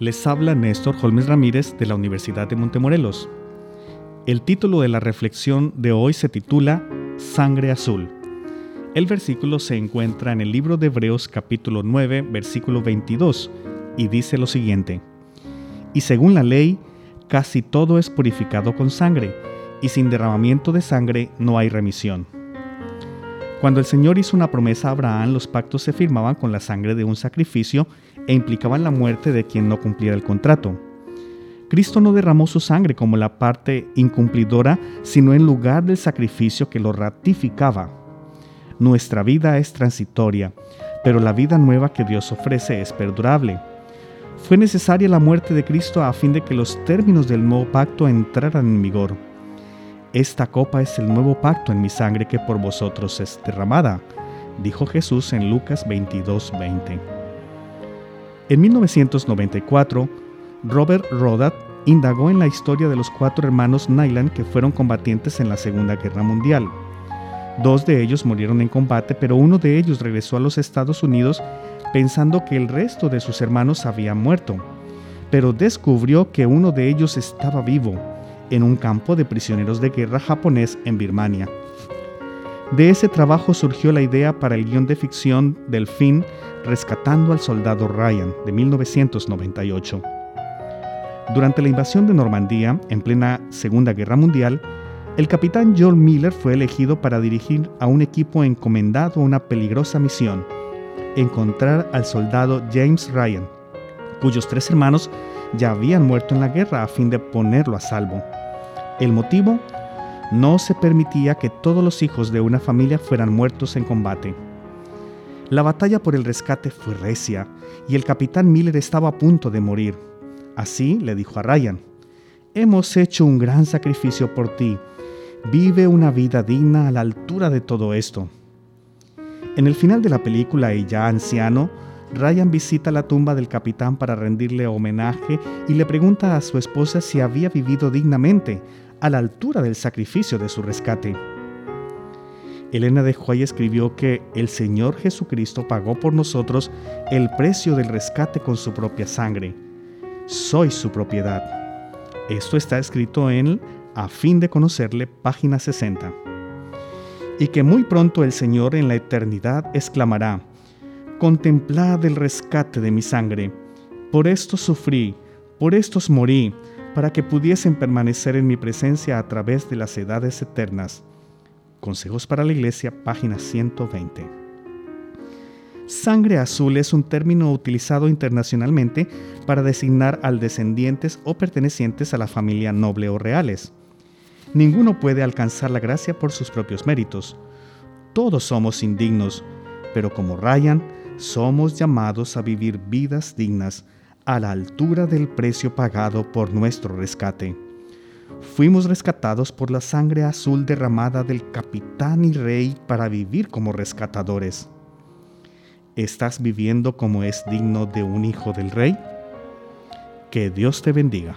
les habla Néstor Holmes Ramírez de la Universidad de Montemorelos. El título de la reflexión de hoy se titula Sangre Azul. El versículo se encuentra en el libro de Hebreos capítulo 9, versículo 22, y dice lo siguiente. Y según la ley, casi todo es purificado con sangre, y sin derramamiento de sangre no hay remisión. Cuando el Señor hizo una promesa a Abraham, los pactos se firmaban con la sangre de un sacrificio e implicaban la muerte de quien no cumpliera el contrato. Cristo no derramó su sangre como la parte incumplidora, sino en lugar del sacrificio que lo ratificaba. Nuestra vida es transitoria, pero la vida nueva que Dios ofrece es perdurable. Fue necesaria la muerte de Cristo a fin de que los términos del nuevo pacto entraran en vigor. Esta copa es el nuevo pacto en mi sangre que por vosotros es derramada, dijo Jesús en Lucas 22:20. En 1994, Robert Rodat indagó en la historia de los cuatro hermanos Nyland que fueron combatientes en la Segunda Guerra Mundial. Dos de ellos murieron en combate, pero uno de ellos regresó a los Estados Unidos pensando que el resto de sus hermanos habían muerto, pero descubrió que uno de ellos estaba vivo en un campo de prisioneros de guerra japonés en Birmania. De ese trabajo surgió la idea para el guion de ficción del film Rescatando al Soldado Ryan de 1998. Durante la invasión de Normandía, en plena Segunda Guerra Mundial, el capitán Joel Miller fue elegido para dirigir a un equipo encomendado a una peligrosa misión, encontrar al soldado James Ryan, cuyos tres hermanos ya habían muerto en la guerra a fin de ponerlo a salvo. El motivo, no se permitía que todos los hijos de una familia fueran muertos en combate. La batalla por el rescate fue recia y el capitán Miller estaba a punto de morir. Así le dijo a Ryan, Hemos hecho un gran sacrificio por ti. Vive una vida digna a la altura de todo esto. En el final de la película y ya anciano, Ryan visita la tumba del capitán para rendirle homenaje y le pregunta a su esposa si había vivido dignamente, a la altura del sacrificio de su rescate. Elena de Huay escribió que el Señor Jesucristo pagó por nosotros el precio del rescate con su propia sangre. Soy su propiedad. Esto está escrito en A fin de conocerle, página 60. Y que muy pronto el Señor en la eternidad exclamará, Contemplad el rescate de mi sangre. Por esto sufrí, por estos morí, para que pudiesen permanecer en mi presencia a través de las edades eternas. Consejos para la Iglesia, página 120. Sangre azul es un término utilizado internacionalmente para designar al descendientes o pertenecientes a la familia noble o reales. Ninguno puede alcanzar la gracia por sus propios méritos. Todos somos indignos, pero como Ryan, somos llamados a vivir vidas dignas a la altura del precio pagado por nuestro rescate. Fuimos rescatados por la sangre azul derramada del capitán y rey para vivir como rescatadores. ¿Estás viviendo como es digno de un hijo del rey? Que Dios te bendiga.